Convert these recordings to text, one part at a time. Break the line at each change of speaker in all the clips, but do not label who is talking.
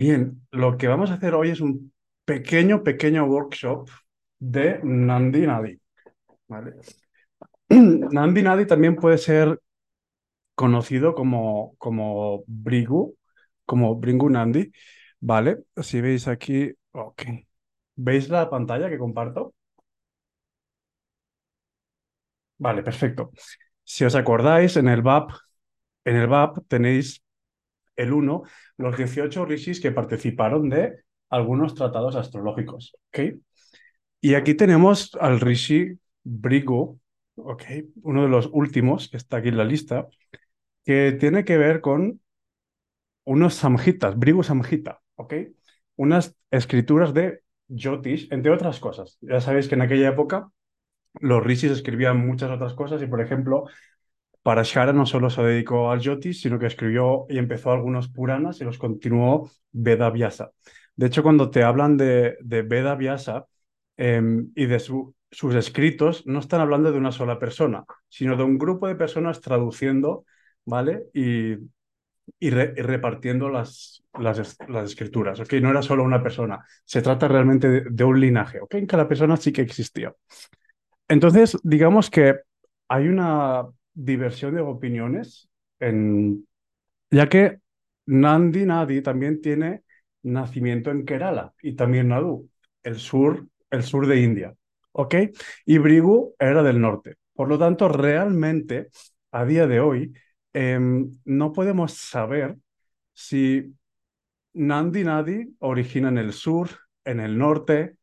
Bien, lo que vamos a hacer hoy es un pequeño, pequeño workshop de Nandi Nadi. ¿vale? Nandi Nadi también puede ser conocido como, como Brigu, como Bringu Nandi, ¿vale? Si veis aquí, ok. ¿Veis la pantalla que comparto? Vale, perfecto. Si os acordáis, en el VAP, en el VAP tenéis el 1, los 18 rishis que participaron de algunos tratados astrológicos. Y aquí tenemos al rishi Brigu, ¿ok? uno de los últimos que está aquí en la lista, que tiene que ver con unos samhitas, Brigu Samhita, unas escrituras de Jyotish, entre otras cosas. Ya sabéis que en aquella época los rishis escribían muchas otras cosas y, por ejemplo, para Shara no solo se dedicó al Jyotish, sino que escribió y empezó algunos Puranas y los continuó Veda Vyasa. De hecho, cuando te hablan de, de Veda Vyasa em, y de sus escritos, no están hablando de una sola persona, sino de un grupo de personas traduciendo, ¿vale? Y, y, repartiendo las, las, las, escrituras, ¿ok? No era solo una persona, se trata realmente de, de un linaje, ¿ok? En cada persona sí que existía. Entonces, digamos que hay una diversión de opiniones, en, ya que Nandi Nadi también tiene nacimiento en Kerala y también Nadu, el sur, el sur de India. ¿Ok? Y Brigu era del norte. Por lo tanto, realmente, a día de hoy, em, no podemos saber si Nandi Nadi origina en el sur, en el norte,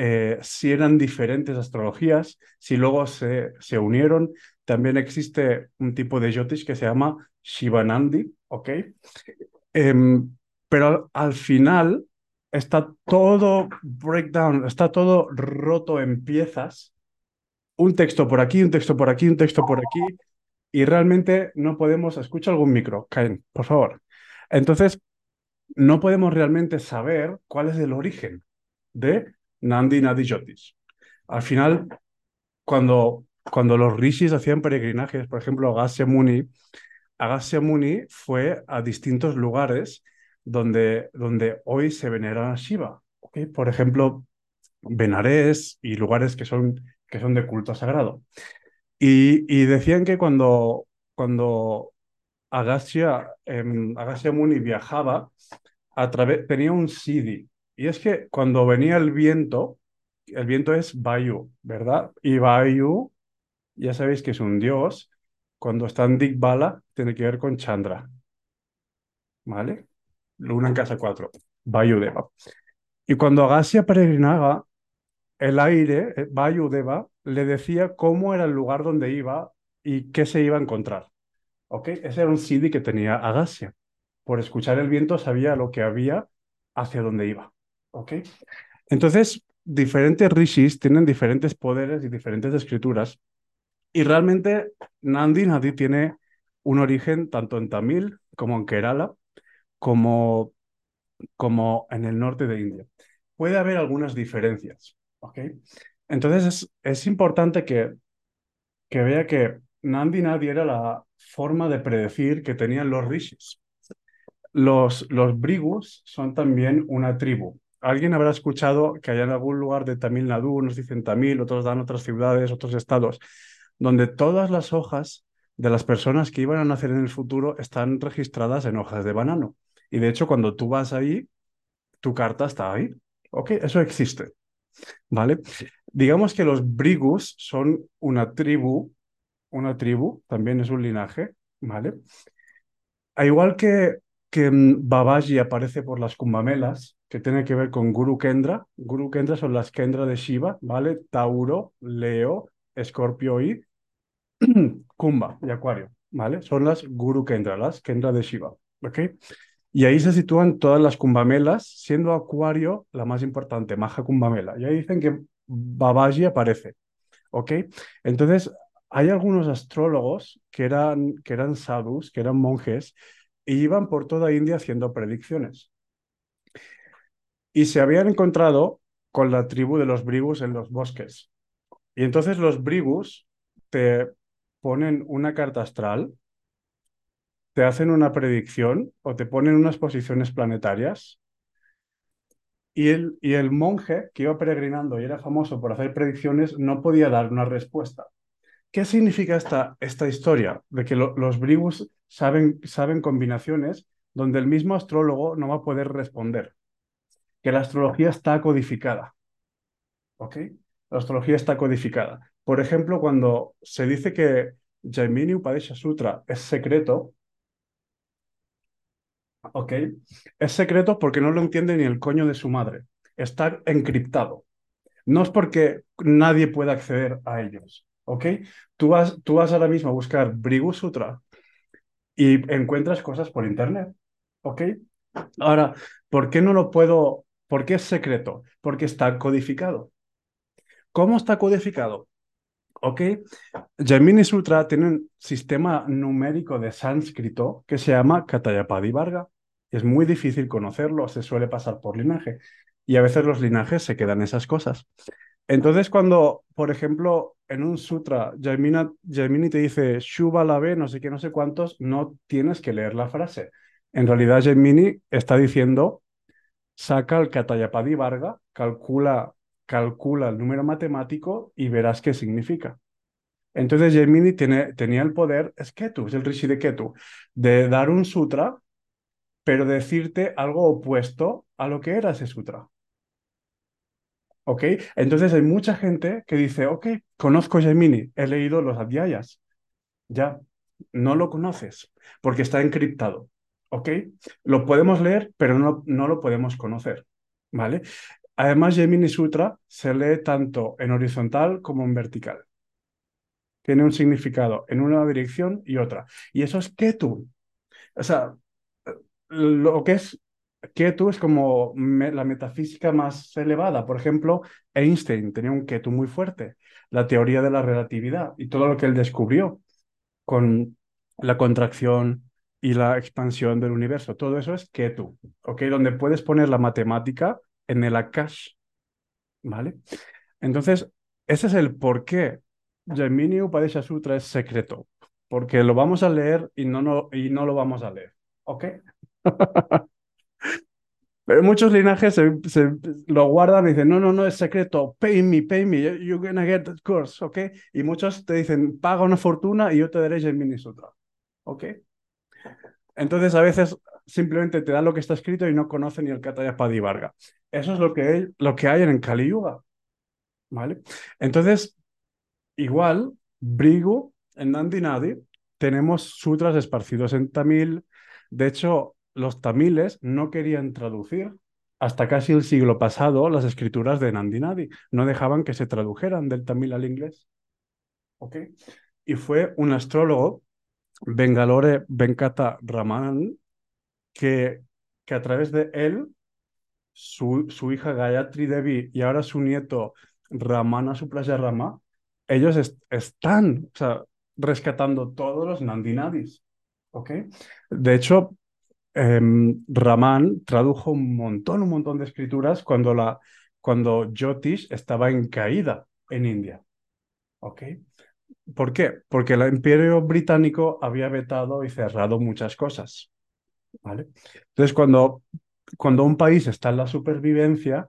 eh, si eran diferentes astrologías, si luego se, se unieron. También existe un tipo de Jyotish que se llama Shivanandi, ¿ok? Em, pero al final está todo breakdown, está todo roto en piezas. Un texto por aquí, un texto por aquí, un texto por aquí. Y realmente no podemos. Escucha algún micro, Caen, por favor. Entonces, no podemos realmente saber cuál es el origen de Nandi Nadi Jyotish. Al final, cuando, cuando los rishis hacían peregrinajes, por ejemplo, Agasya Muni, Agasya Muni fue a distintos lugares donde, donde hoy se venera a Shiva. Por ejemplo, Benares y lugares que son, que son de culto sagrado. Y, y decían que cuando, cuando Agasya Muni viajaba, a tenía un Siddhi, y es que cuando venía el viento, el viento es Vayu, ¿verdad? Y Vayu, ya sabéis que es un dios, cuando está en Digbala, tiene que ver con Chandra. ¿Vale? Luna en casa 4, Vayu Deva. Y cuando Agasya peregrinaba, el aire, eh, Vayu Deva, le decía cómo era el lugar donde iba y qué se iba a encontrar. ¿Ok? Ese era un Siddhi que tenía Agasya. Por escuchar el viento sabía lo que había hacia dónde iba. ¿Ok? Entonces, diferentes rishis tienen diferentes poderes y diferentes escrituras. Y realmente Nandi Nadi tiene un origen tanto en Tamil como en Kerala, como, como en el norte de India. Puede haber algunas diferencias. ¿ok? Entonces es, es importante que, que vea que Nandi Nadi era la forma de predecir que tenían los rishis. Los, los brigus son también una tribu. Alguien habrá escuchado que hay en algún lugar de Tamil Nadu, unos dicen Tamil, otros dan otras ciudades, otros estados, donde todas las hojas de las personas que iban a nacer en el futuro están registradas en hojas de banano. Y de hecho, cuando tú vas ahí, tu carta está ahí. ¿Ok? Eso existe. ¿Vale? Digamos que los Brigus son una tribu, una tribu, también es un linaje, ¿vale? A igual que, que Babaji aparece por las Kumbamelas, que tiene que ver con Guru Kendra. Guru Kendra son las Kendra de Shiva, ¿vale? Tauro, Leo, Escorpio y Kumba y Acuario, ¿vale? Son las Guru Kendra, las Kendra de Shiva, ¿ok? Y ahí se sitúan todas las Kumbamelas, siendo Acuario la más importante, Maja Kumbamela. Y ahí dicen que Babaji aparece, ¿ok? Entonces, hay algunos astrólogos que eran, que eran sadhus, que eran monjes, y iban por toda India haciendo predicciones y se habían encontrado con la tribu de los brigus en los bosques. Y entonces los brigus te ponen una carta astral, te hacen una predicción o te ponen unas posiciones planetarias Y el, y el monje que iba peregrinando y era famoso por hacer predicciones no podía dar una respuesta. ¿Qué significa esta, esta historia? De que los brigus saben, saben combinaciones donde el mismo astrólogo no va a poder responder. Que la astrología está codificada. ¿Ok? La astrología está codificada. Por ejemplo, cuando se dice que Jaimini Upadesha Sutra es secreto, ¿ok? Es secreto porque no lo entiende ni el coño de su madre. Está encriptado. No es porque nadie pueda acceder a ellos, ¿ok? Tú vas, tú vas ahora mismo a buscar Brigu Sutra y encuentras cosas por internet, ¿ok? Ahora, ¿por qué no lo puedo? ¿Por qué es secreto? Porque está codificado. ¿Cómo está codificado? ¿Ok? Jaimini Sutra tiene un sistema numérico de sánscrito que se llama Katayapadi Varga. Es muy difícil conocerlo, se suele pasar por linaje. Y a veces los linajes se quedan esas cosas. Entonces, cuando, por ejemplo, en un sutra, Jaimini, te dice Shuba la no sé qué, no sé cuántos, no tienes que leer la frase. En realidad, Jaimini está diciendo, saca el Katayapadi Varga, calcula calcula el número matemático y verás qué significa. Entonces Gemini tiene, tenía el poder, es Ketu, es el Rishi de Ketu, de dar un sutra, pero decirte algo opuesto a lo que era ese sutra. ¿Ok? Entonces hay mucha gente que dice, ok, conozco Gemini, he leído los Adhyayas. Ya, no lo conoces, porque está encriptado. ¿Ok? Lo podemos leer, pero no, no lo podemos conocer. ¿Vale? Además, Gemini Sutra se lee tanto en horizontal como en vertical. Tiene un significado en una dirección y otra. Y eso es Ketu. O sea, lo que es Ketu es como la metafísica más elevada. Por ejemplo, Einstein tenía un Ketu muy fuerte. La teoría de la relatividad y todo lo que él descubrió con la contracción y la expansión del universo. Todo eso es Ketu, ¿ok? Donde puedes poner la matemática en el Akash. ¿Vale? Entonces, ese es el por qué Gemini Upadesha Sutra es secreto. Porque lo vamos a leer y no, no, y no lo vamos a leer. ¿Ok? Pero muchos linajes se, lo guardan y dicen, no, no, no, es secreto, pay me, pay me, you're gonna get the course, ¿ok? Y muchos te dicen, paga una fortuna y yo te daré Gemini Sutra, ¿ok? Entonces a veces simplemente te dan lo que está escrito y no conocen ni el Kataya Padivarga. Eso es lo que hay, que en Kali Yuga. ¿Vale? Entonces, igual, Brigu, en Nandi Nadi, tenemos sutras esparcidos en tamil. De hecho, los tamiles no querían traducir hasta casi el siglo pasado las escrituras de Nandi Nadi. No dejaban que se tradujeran del tamil al inglés. ¿Ok? Y fue un astrólogo, Bengalore Venkata Raman, que, que a través de él su, su hija Gayatri Devi y ahora su nieto Ramana Rama, ellos están o sea, rescatando todos los Nandinadis. ¿ok? De hecho, em, Raman tradujo un montón, un montón de escrituras cuando, la, cuando Jyotish estaba en caída en India. ¿ok? ¿Por qué? Porque el imperio británico había vetado y cerrado muchas cosas. ¿vale? Entonces, cuando cuando un país está en la supervivencia,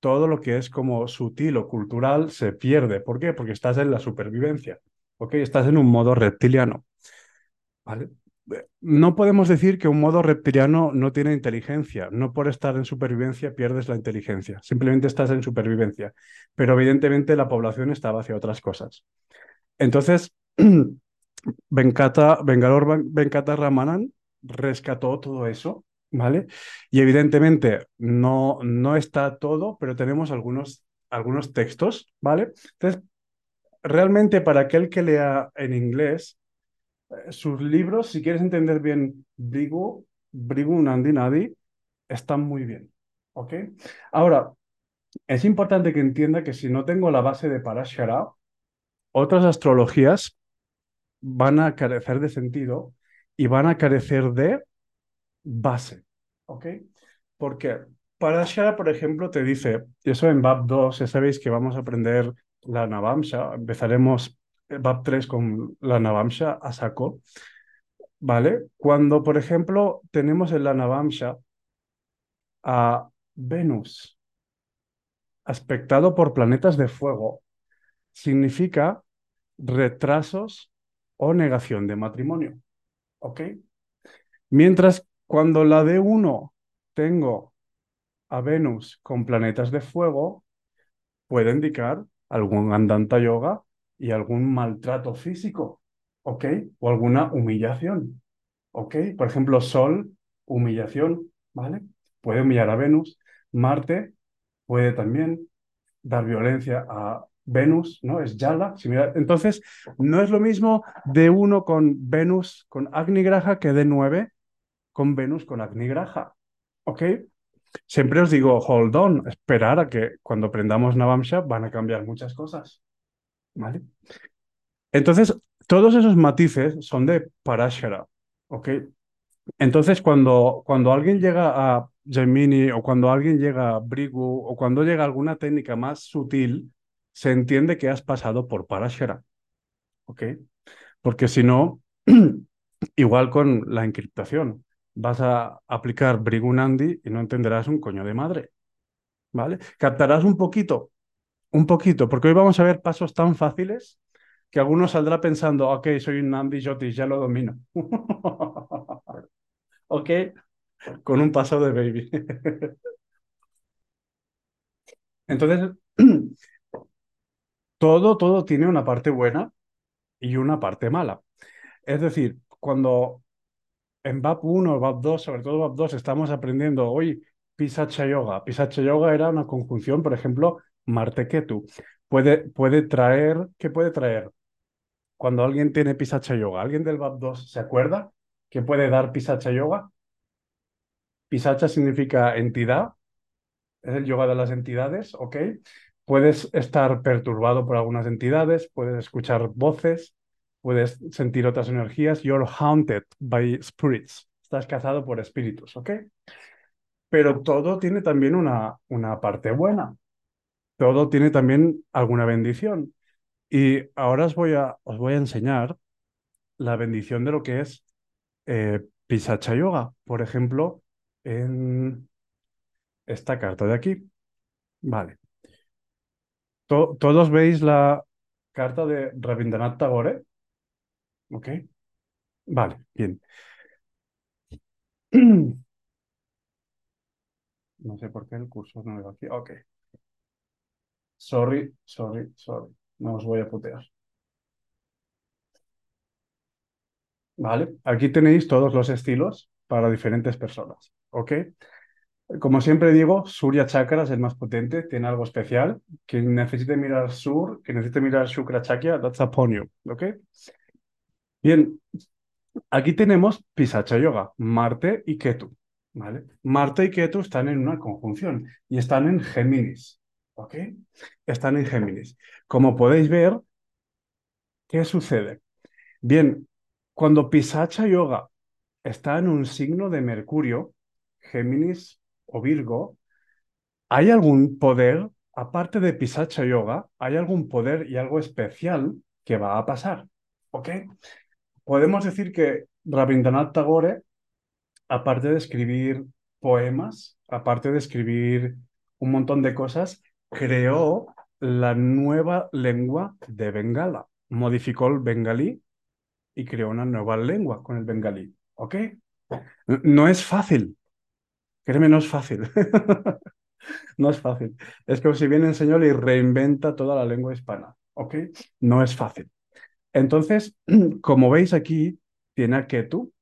todo lo que es como sutil o cultural se pierde. ¿Por qué? Porque estás en la supervivencia. ¿Ok? Estás en un modo reptiliano. ¿Vale? No podemos decir que un modo reptiliano no tiene inteligencia. No por estar en supervivencia pierdes la inteligencia. Simplemente estás en supervivencia. Pero evidentemente la población estaba hacia otras cosas. Entonces, Venkata, Bengalor Venkata Ramanan rescató todo eso ¿vale? Y evidentemente no, no está todo, pero tenemos algunos, algunos textos, ¿vale? Entonces, realmente para aquel que lea en inglés, eh, sus libros, si quieres entender bien Brigu, Brigu Nandi Nadi, están muy bien, ¿ok? Ahora, es importante que entienda que si no tengo la base de Parashara, otras astrologías van a carecer de sentido y van a carecer de base. ¿Ok? Porque Parashara, por ejemplo, te dice, y eso en BAP 2, ya sabéis que vamos a aprender la Navamsha, empezaremos BAP 3 con la Navamsha a saco, ¿vale? Cuando, por ejemplo, tenemos en la Navamsha a Venus, aspectado por planetas de fuego significa retrasos o negación de matrimonio. ¿Ok? Mientras cuando la D1 tengo a Venus con planetas de fuego, puede indicar algún andanta yoga y algún maltrato físico, ¿ok? O alguna humillación, ¿ok? Por ejemplo, Sol, humillación, ¿vale? Puede humillar a Venus. Marte puede también dar violencia a Venus, ¿no? Es Yala. Entonces, no es lo mismo de uno con Venus con Agni Graha que de nueve con Venus con Agni Graha. ¿Ok? Siempre os digo, hold on, esperar a que cuando aprendamos Navamsha van a cambiar muchas cosas. ¿Vale? Entonces, todos esos matices son de Parashara. ¿Ok? Entonces, cuando, cuando alguien llega a Gemini o cuando alguien llega a Brigu o cuando llega alguna técnica más sutil, se entiende que has pasado por Parashara. ¿Ok? Porque si no, igual con la encriptación, vas a aplicar Brigu Nandi y no entenderás un coño de madre. ¿Vale? Captarás un poquito, un poquito, porque hoy vamos a ver pasos tan fáciles que alguno saldrá pensando, ok, soy un Nandi Jotis, ya lo domino. ok, con un paso de baby. Entonces, todo, todo tiene una parte buena y una parte mala. Es decir, cuando en VAP 1, VAP 2, sobre todo VAP 2, estamos aprendiendo hoy Pisacha Yoga. Pisacha Yoga era una conjunción, por ejemplo, Marte-Ketu. Puede, puede traer, ¿qué puede traer? Cuando alguien tiene Pisacha Yoga, ¿alguien del VAP 2 se acuerda que puede dar Pisacha Yoga? Pisacha significa entidad, es el yoga de las entidades, ¿ok? Puedes estar perturbado por algunas entidades, puedes escuchar voces, puedes sentir otras energías. You're haunted by spirits. Estás cazado por espíritus, ¿ok? Pero todo tiene también una, una parte buena. Todo tiene también alguna bendición. Y ahora os voy a, os voy a enseñar la bendición de lo que es eh, Pisacha Yoga. Por ejemplo, en esta carta de aquí. Vale. ¿Todos veis la carta de Rabindranath Tagore? ¿Ok? Vale, bien. No sé por qué el curso no va aquí. Ok. Sorry, sorry, sorry. No os voy a putear. Vale, aquí tenéis todos los estilos para diferentes personas. ¿Ok? Como siempre digo, Surya Chakra es el más potente, tiene algo especial. Quien necesite mirar Sur, quien necesite mirar Shukra Chakra, that's upon you. ¿Ok? Bien, aquí tenemos Pisacha Yoga, Marte y Ketu. ¿vale? Marte y Ketu están en una conjunción y están en Géminis. ¿Ok? Están en Géminis. Como podéis ver, ¿qué sucede? Bien, cuando Pisacha Yoga está en un signo de Mercurio, Géminis o Virgo, ¿hay algún poder, aparte de Pisacha Yoga, hay algún poder y algo especial que va a pasar? ¿Ok? podemos decir que Rabindranath Tagore, aparte de escribir poemas, aparte de escribir un montón de cosas, creó la nueva lengua de Bengala. Modificó el bengalí y creó una nueva lengua con el bengalí. ¿Ok? No es fácil. Créeme, no es fácil. no es fácil. Es como si viene el señor y reinventa toda la lengua hispana. ¿Ok? No es fácil. Entonces, como veis aquí, tiene a Ketu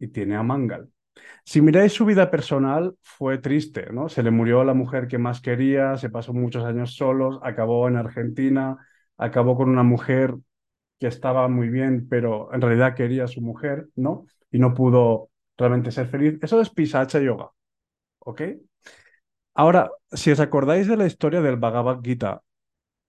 y tiene a Mangal. Si miráis su vida personal, fue triste, ¿no? Se le murió la mujer que más quería, se pasó muchos años solos, acabó en Argentina, acabó con una mujer que estaba muy bien, pero en realidad quería a su mujer, ¿no? Y no pudo realmente ser feliz. Eso es Pisacha Yoga, ¿ok? Ahora, si os acordáis de la historia del Bhagavad Gita,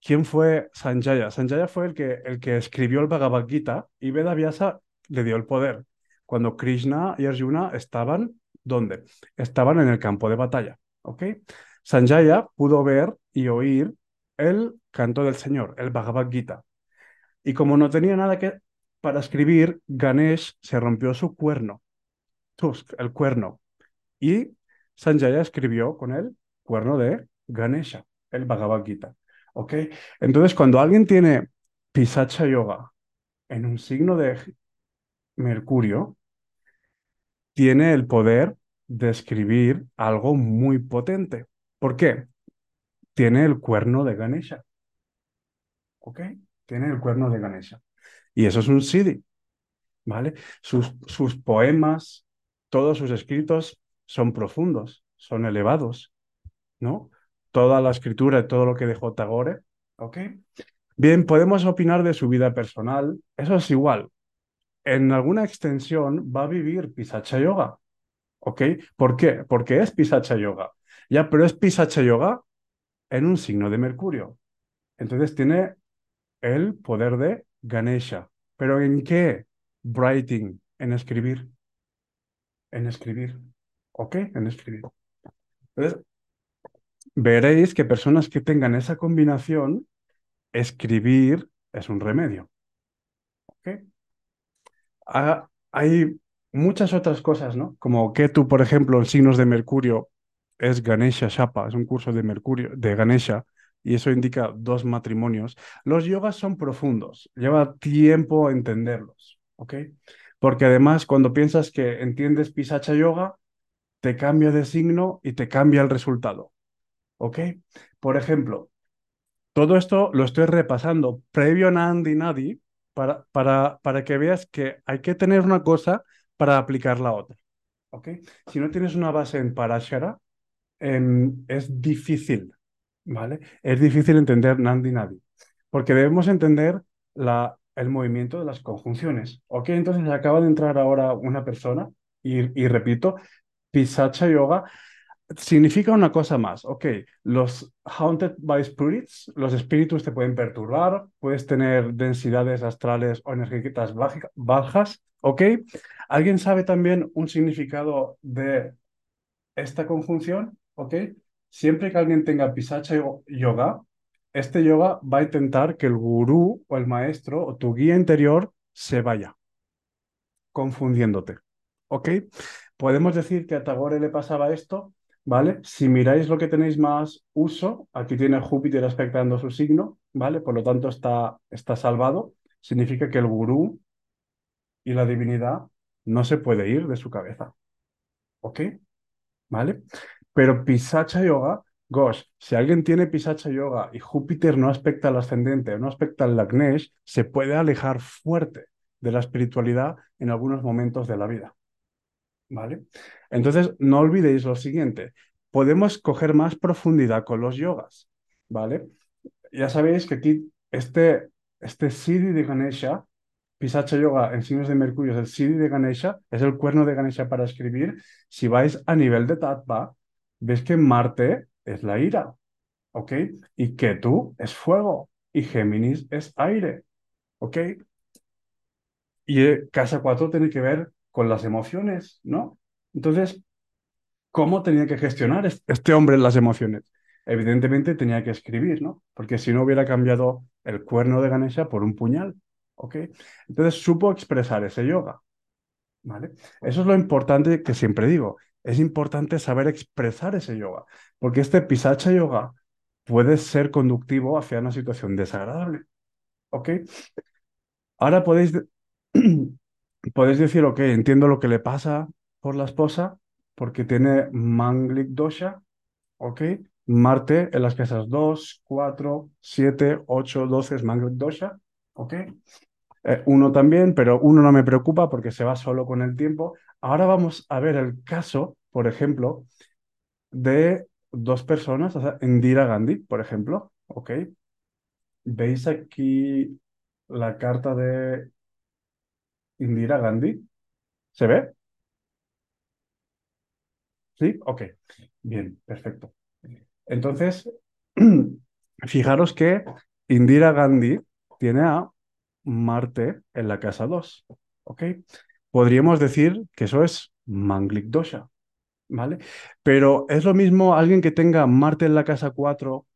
¿Quién fue Sanjaya? Sanjaya fue el que, el que escribió el Bhagavad Gita y Vedavyasa le dio el poder. Cuando Krishna y Arjuna estaban, ¿dónde? Estaban en el campo de batalla. ¿Ok? Sanjaya pudo ver y oír el canto del Señor, el Bhagavad Gita. Y como no tenía nada que para escribir, Ganesh se rompió su cuerno, Tusk, el cuerno. Y Sanjaya escribió con el cuerno de Ganesha el Bhagavad Gita. Entonces, cuando alguien tiene Pisacha Yoga en un signo de Mercurio, tiene el poder de escribir algo muy potente. ¿Por qué? Tiene el cuerno de Ganesha. ¿Ok? Tiene el cuerno de Ganesha. Y eso es un Siddhi. ¿Vale? Sus, sus poemas, todos sus escritos son profundos, son elevados, ¿no? Toda la escritura y todo lo que dejó Tagore, ¿ok? Bien, podemos opinar de su vida personal, eso es igual. En alguna extensión va a vivir Pisacha Yoga, ¿ok? ¿Por qué? Porque es Pisacha Yoga. Ya, pero es Pisacha Yoga en un signo de Mercurio. Entonces tiene el poder de Ganesha. ¿Pero en qué? Writing, en escribir. En escribir. ¿Ok? En escribir. Entonces, veréis que personas que tengan esa combinación, escribir es un remedio. ¿Ok? Ah, hay muchas otras cosas, ¿no? Como que tú, por ejemplo, en signos de Mercurio es Ganesha Shapa, es un curso de Mercurio, de Ganesha, y eso indica dos matrimonios. Los yogas son profundos, lleva tiempo entenderlos, ¿ok? Porque además, cuando piensas que entiendes Pisacha Yoga, te cambia de signo y te cambia el resultado, ¿ok? Por ejemplo, todo esto lo estoy repasando previo a Nandi Nadi para, para, para que veas que hay que tener una cosa para aplicar la otra, ¿ok? Si no tienes una base en Parashara, es difícil ¿vale? Es difícil entender Nandi Nadi, porque debemos entender la, el movimiento de las conjunciones. ¿Ok? Entonces acaba de entrar ahora una persona y repito, Pisacha Yoga significa una cosa más. Ok, los haunted by spirits, los espíritus te pueden perturbar, puedes tener densidades astrales o energéticas bajas. Ok, ¿alguien sabe también un significado de esta conjunción? Ok, siempre que alguien tenga pisacha yoga, este yoga va a intentar que el gurú o el maestro o tu guía interior se vaya, confundiéndote. ¿Ok? Podemos decir que a Tagore le pasaba esto, ¿vale? Si miráis lo que tenéis más uso, aquí tiene Júpiter aspectando su signo, ¿vale? Por lo tanto está, está salvado. Significa que el gurú y la divinidad no se puede ir de su cabeza. ¿Ok? ¿Vale? Pero Pisacha Yoga, Gosh, si alguien tiene Pisacha Yoga y Júpiter no aspecta al ascendente, no aspecta al Lagnesh, se puede alejar fuerte de la espiritualidad en algunos momentos de la vida. ¿Vale? Entonces, no olvidéis lo siguiente, podemos coger más profundidad con los yogas, ¿vale? Ya sabéis que aquí este, este Siddhi de Ganesha Pisacha Yoga en signos de Mercurio es el Siddhi de Ganesha, es el cuerno de Ganesha para escribir. Si vais a nivel de Tattva, ves que Marte es la ira, ¿ok? Y Ketu es fuego y Géminis es aire, ¿ok? Y casa 4 tiene que ver con las emociones, ¿no? Entonces, ¿cómo tenía que gestionar este hombre las emociones? Evidentemente tenía que escribir, ¿no? Porque si no hubiera cambiado el cuerno de Ganesha por un puñal, ¿ok? Entonces supo expresar ese yoga, ¿vale? Eso es lo importante que siempre digo es importante saber expresar ese yoga, porque este pisacha yoga puede ser conductivo hacia una situación desagradable. ¿Ok? Ahora podéis, podéis decir, ok, entiendo lo que le pasa por la esposa, porque tiene Manglik Dosha, ¿ok? Marte en las casas 2, 4, 7, 8, 12 es Manglik Dosha, ¿ok? Eh, uno también, pero uno no me preocupa porque se va solo con el tiempo. Ahora vamos a ver el caso, por ejemplo, de dos personas, o sea, Indira Gandhi, por ejemplo, ¿ok? ¿Veis aquí la carta de Indira Gandhi? ¿Se ve? ¿Sí? Ok. Bien, perfecto. Entonces, fijaros que Indira Gandhi tiene a Marte en la casa 2. ¿Ok? Podríamos decir que eso es Manglik Dosha. ¿Vale? Pero es lo mismo alguien que tenga Marte en la casa 4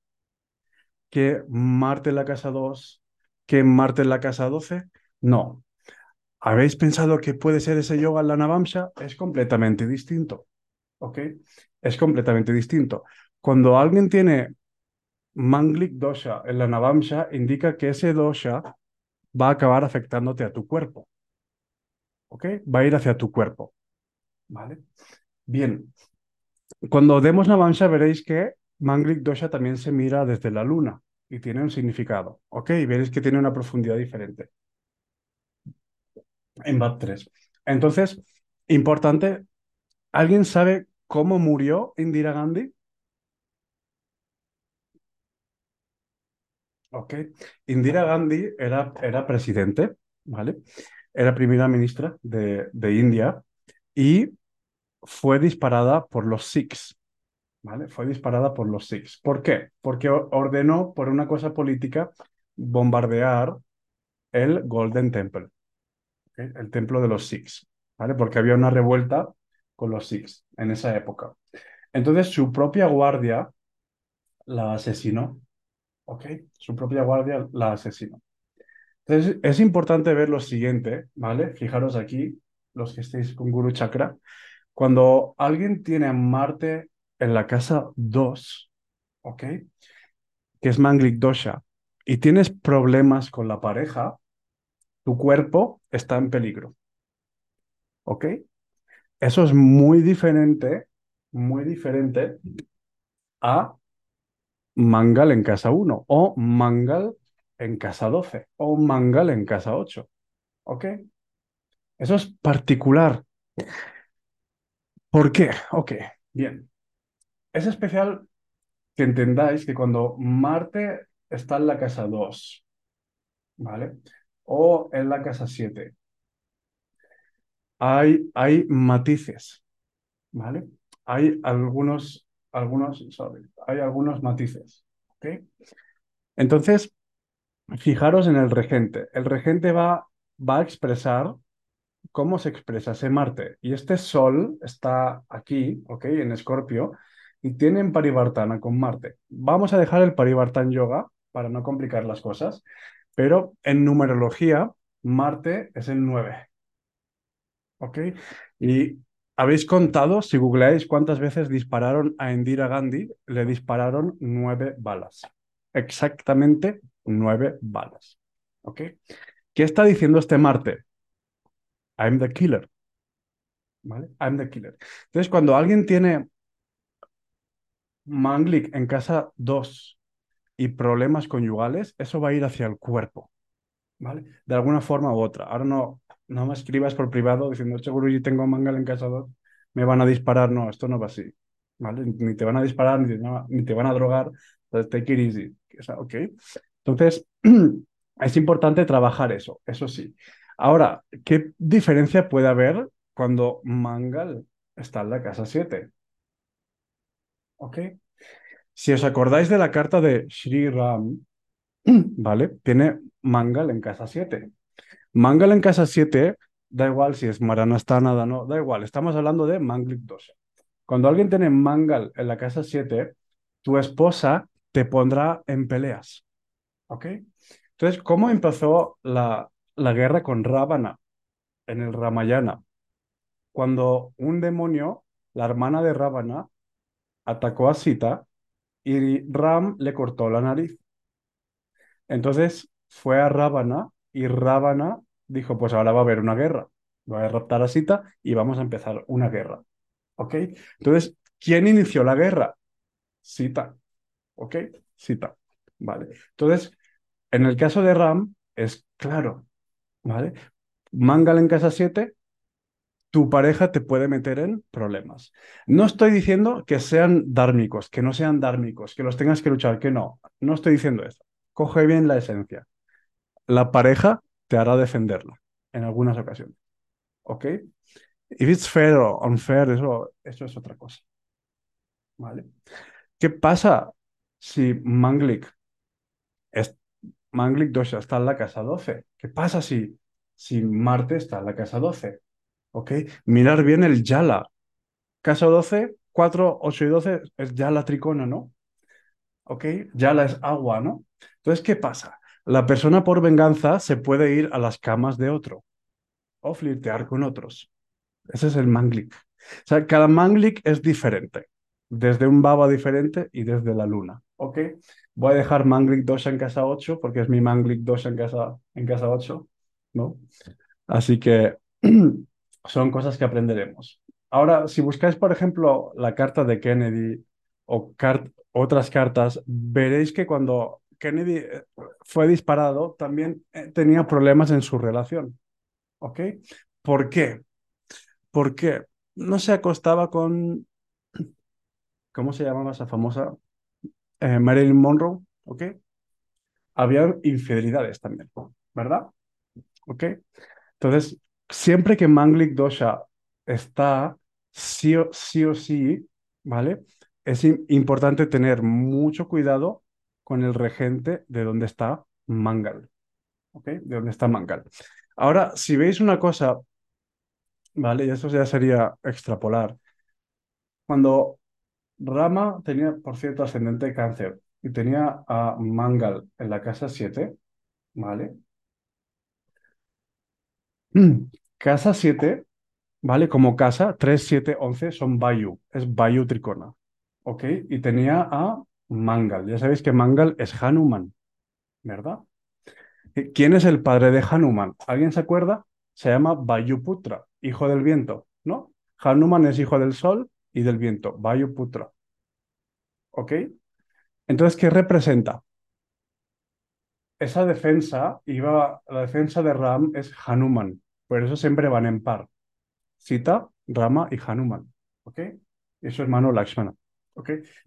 que Marte en la casa 2, que Marte en la casa 12. No. ¿Habéis pensado que puede ser ese yoga en la Navamsa? Es completamente distinto. ¿Ok? Es completamente distinto. Cuando alguien tiene Manglik dosha en la Navamsha indica que ese dosha va a acabar afectándote a tu cuerpo. ¿Ok? Va a ir hacia tu cuerpo. ¿Vale? Bien. Cuando demos Navamsha veréis que Manglik dosha también se mira desde la luna y tiene un significado. ¿Ok? Y veréis que tiene una profundidad diferente. En BAT 3. Entonces, importante, ¿alguien sabe cómo murió Indira Gandhi? Ok. Indira Gandhi era, era presidente, ¿vale? Era primera ministra de, de India y fue disparada por los Sikhs, ¿vale? Fue disparada por los Sikhs. ¿Por qué? Porque ordenó, por una cosa política, bombardear el Golden Temple, el templo de los Sikhs, ¿vale? Porque había una revuelta con los Sikhs en esa época. Entonces su propia guardia la asesinó ¿ok? Su propia guardia la asesinó. Entonces, es importante ver lo siguiente, ¿vale? Fijaros aquí, los que estéis con Guru Chakra. Cuando alguien tiene a Marte en la casa 2, ¿ok? Que es Manglik Dosha, y tienes problemas con la pareja, tu cuerpo está en peligro. ¿Ok? Eso es muy diferente, muy diferente a Mangal en casa 1 o Mangal en casa 12 o Mangal en casa 8. ¿Ok? Eso es particular. ¿Por qué? Ok, bien. Es especial que entendáis que cuando Marte está en la casa 2, ¿vale? O en la casa 7, hay, hay matices, ¿vale? Hay algunos algunos, hay algunos matices. Entonces, fijaros en el regente. El regente va, va a expresar cómo se expresa ese Marte. Y este Sol está aquí, ¿ok? En Escorpio, y tienen Parivartana con Marte. Vamos a dejar el Parivartan Yoga para no complicar las cosas, pero en numerología, Marte es el 9. ¿Ok? Y ¿Habéis contado, si googleáis cuántas veces dispararon a Indira Gandhi? Le dispararon nueve balas. Exactamente nueve balas. ¿Ok? ¿Qué está diciendo este Marte? I'm the killer. ¿Vale? I'm the killer. Entonces, cuando alguien tiene Manglik en casa 2 y problemas conyugales, eso va a ir hacia el cuerpo. ¿Vale? De alguna forma u otra. Ahora no, no me escribas por privado diciendo, seguro yo tengo mangal en casa 2, me van a disparar. No, esto no va así. ¿Vale? Ni te van a disparar, ni te, van a drogar. Entonces, take it easy. Entonces, es importante trabajar eso, eso sí. Ahora, ¿qué diferencia puede haber cuando Mangal está en la casa 7? ¿Ok? Si os acordáis de la carta de Sri Ram, ¿vale? Tiene Mangal en casa 7. Mangal en casa 7, da igual si es Maranastana, no, da igual, estamos hablando de Manglik Dosha. Cuando alguien tiene Mangal en la casa 7, tu esposa te pondrá en peleas. ¿Ok? Entonces, ¿cómo empezó la, la guerra con Ravana en el Ramayana? Cuando un demonio, la hermana de Ravana, atacó a Sita y Ram le cortó la nariz. Entonces fue a Ravana y Ravana dijo, pues ahora va a haber una guerra. Voy a raptar a Sita y vamos a empezar una guerra. ¿Ok? Entonces, ¿quién inició la guerra? Sita. ¿Ok? Sita. Vale. Entonces, en el caso de Ram, es claro. ¿Vale? Mangal en casa 7, tu pareja te puede meter en problemas. No estoy diciendo que sean dármicos, que no sean dármicos, que los tengas que luchar, que no. No estoy diciendo eso. Coge bien la esencia. La pareja te hará defenderla en algunas ocasiones. ¿Ok? If it's fair o unfair, eso, eso es otra cosa. ¿Vale? ¿Qué pasa si Manglik, es, está en la casa 12? ¿Qué pasa si, si Marte está en la casa 12? ¿Ok? Mirar bien el Yala. Casa 12, 4, 8 y 12 es Yala tricona, ¿no? ¿Ok? Yala es agua, ¿no? Entonces, ¿qué pasa? La persona por venganza se puede ir a las camas de otro o flirtear con otros. Ese es el manglik. O sea, cada manglik es diferente, desde un baba diferente y desde la luna. ¿ok? Voy a dejar Manglik Dosha en casa 8 porque es mi Manglik Dosha en casa, en casa 8, ¿no? Así que son cosas que aprenderemos. Ahora, si buscáis, por ejemplo, la carta de Kennedy o otras cartas, veréis que cuando Kennedy eh, fue disparado, también eh, tenía problemas en su relación. ¿Ok? ¿Por qué? Porque no se acostaba con. ¿Cómo se llamaba esa famosa? Eh, Marilyn Monroe. ¿Ok? Había infidelidades también, ¿verdad? ¿Ok? Entonces, siempre que Manglik Dosha está sí o sí, o sí ¿vale? Es importante tener mucho cuidado con el regente de dónde está Mangal. ¿Ok? De dónde está Mangal. Ahora, si veis una cosa, ¿vale? Y eso ya sería extrapolar. Cuando Rama tenía, por cierto, ascendente cáncer y tenía a Mangal en la casa 7, ¿vale? Casa 7, ¿vale? Como casa, 3, 7, 11 son Bayu, es Bayu Tricona, ¿ok? Y tenía a Mangal. Ya sabéis que Mangal es Hanuman, ¿verdad? ¿Quién es el padre de Hanuman? ¿Alguien se acuerda? Se llama Vayuputra, hijo del viento, ¿no? Hanuman es hijo del sol y del viento, Vayuputra. ¿Ok? Entonces, ¿qué representa? Esa defensa iba, la defensa de Ram es Hanuman, por eso siempre van en par. Sita, Rama y Hanuman. ¿Ok? Y su hermano Lakshmana.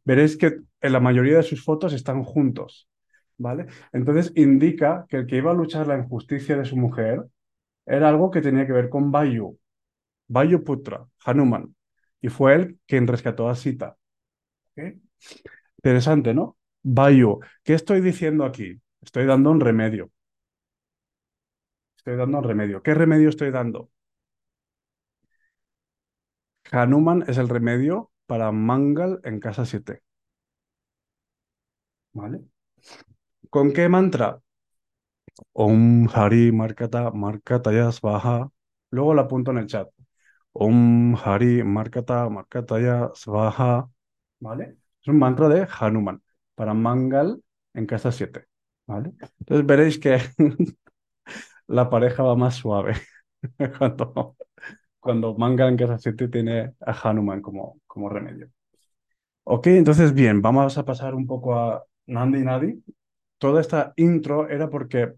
Veréis que en la mayoría de sus fotos están juntos, ¿vale? Entonces indica que el que iba a luchar la injusticia de su mujer era algo que tenía que ver con Vayu, Vayu Putra, Hanuman, y fue él quien rescató a Sita. Interesante, ¿no? Vayu, ¿qué estoy diciendo aquí? Estoy dando un remedio. Estoy dando un remedio. ¿Qué remedio estoy dando? Hanuman es el remedio para Mangal en casa 7. ¿Vale? ¿Con qué mantra? Om Hari Markata Markataya Svaha. Luego lo apunto en el chat. Om Hari Markata Markataya Svaha. ¿Vale? Es un mantra de Hanuman para Mangal en casa 7. ¿Vale? Entonces veréis que la pareja va más suave cuando, cuando en casa 7 tiene a Hanuman como, como remedio. Ok, entonces bien, vamos a pasar un poco a Nandi Nadi. Toda esta intro era porque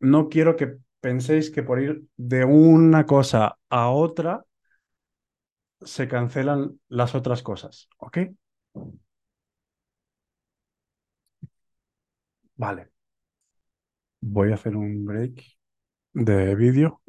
no quiero que penséis que por ir de una cosa a otra se cancelan las otras cosas, ¿ok? Vale. Voy a hacer un break de vídeo.